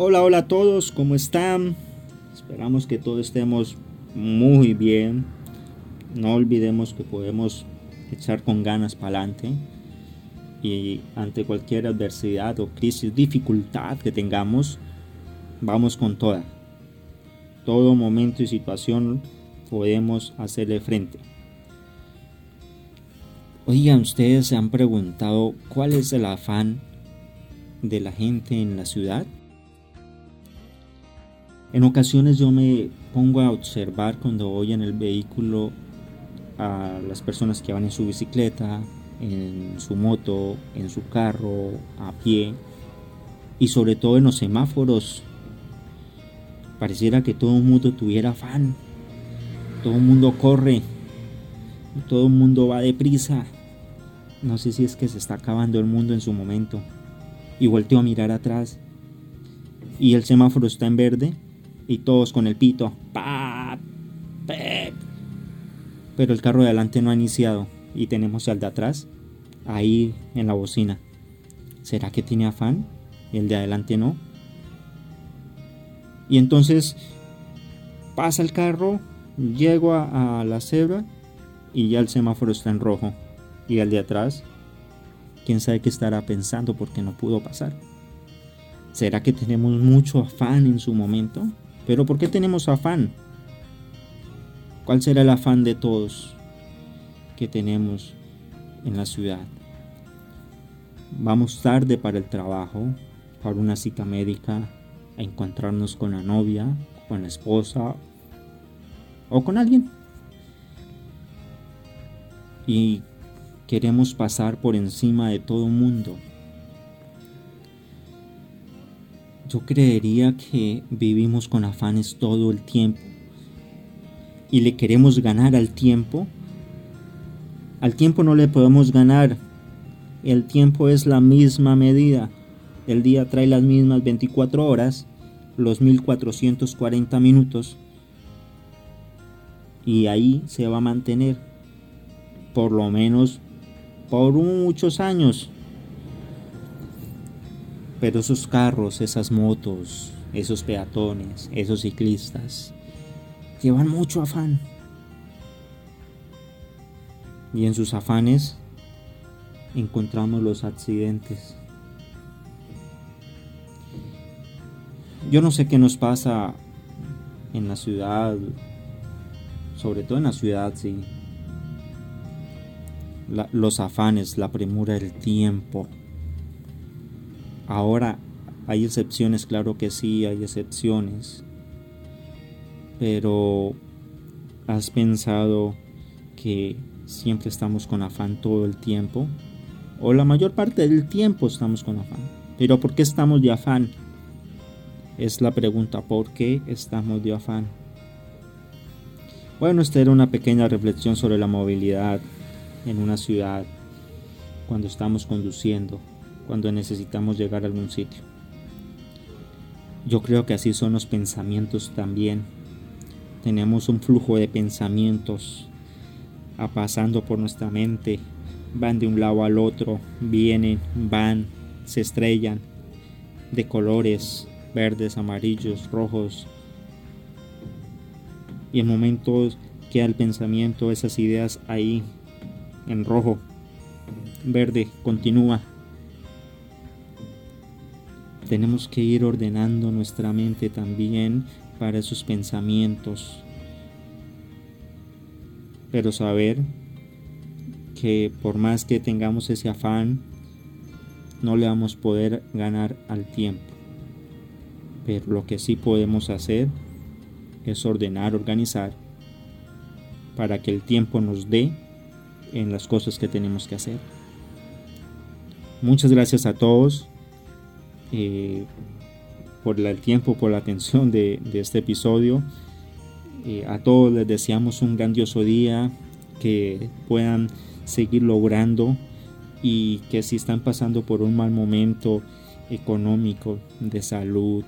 Hola, hola a todos, ¿cómo están? Esperamos que todos estemos muy bien. No olvidemos que podemos echar con ganas para adelante y ante cualquier adversidad o crisis, dificultad que tengamos, vamos con toda. Todo momento y situación podemos hacerle frente. Oigan, ustedes se han preguntado cuál es el afán de la gente en la ciudad. En ocasiones yo me pongo a observar cuando voy en el vehículo a las personas que van en su bicicleta, en su moto, en su carro, a pie y sobre todo en los semáforos. Pareciera que todo el mundo tuviera afán, todo el mundo corre, todo el mundo va deprisa. No sé si es que se está acabando el mundo en su momento. Y volteo a mirar atrás y el semáforo está en verde y todos con el pito. Pero el carro de adelante no ha iniciado y tenemos al de atrás ahí en la bocina. ¿Será que tiene afán? El de adelante no. Y entonces pasa el carro, llego a, a la cebra y ya el semáforo está en rojo. Y el de atrás, quién sabe qué estará pensando porque no pudo pasar. ¿Será que tenemos mucho afán en su momento? Pero ¿por qué tenemos afán? ¿Cuál será el afán de todos que tenemos en la ciudad? Vamos tarde para el trabajo, para una cita médica, a encontrarnos con la novia, con la esposa o con alguien. Y queremos pasar por encima de todo mundo Yo creería que vivimos con afanes todo el tiempo y le queremos ganar al tiempo. Al tiempo no le podemos ganar. El tiempo es la misma medida. El día trae las mismas 24 horas, los 1440 minutos. Y ahí se va a mantener. Por lo menos por muchos años. Pero esos carros, esas motos, esos peatones, esos ciclistas, llevan mucho afán. Y en sus afanes encontramos los accidentes. Yo no sé qué nos pasa en la ciudad, sobre todo en la ciudad, sí. los afanes, la premura del tiempo, Ahora hay excepciones, claro que sí, hay excepciones. Pero has pensado que siempre estamos con afán todo el tiempo. O la mayor parte del tiempo estamos con afán. Pero ¿por qué estamos de afán? Es la pregunta, ¿por qué estamos de afán? Bueno, esta era una pequeña reflexión sobre la movilidad en una ciudad cuando estamos conduciendo cuando necesitamos llegar a algún sitio. Yo creo que así son los pensamientos también. Tenemos un flujo de pensamientos pasando por nuestra mente. Van de un lado al otro, vienen, van, se estrellan de colores verdes, amarillos, rojos. Y en momentos queda el pensamiento, esas ideas ahí en rojo, verde, continúa, tenemos que ir ordenando nuestra mente también para esos pensamientos. Pero saber que por más que tengamos ese afán, no le vamos a poder ganar al tiempo. Pero lo que sí podemos hacer es ordenar, organizar, para que el tiempo nos dé en las cosas que tenemos que hacer. Muchas gracias a todos. Eh, por el tiempo, por la atención de, este episodio. Eh, a todos les deseamos un grandioso día, que puedan seguir logrando y que si están pasando por un mal momento económico, de salud,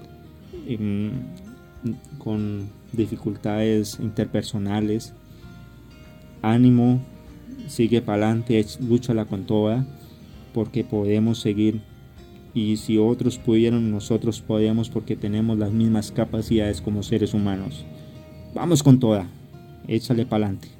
em, con dificultades interpersonales, ánimo, sigue para adelante, lúchala con toda, porque podemos seguir y si otros pudieron, nosotros podemos porque tenemos las mismas capacidades como seres humanos. Vamos con toda, échale para adelante.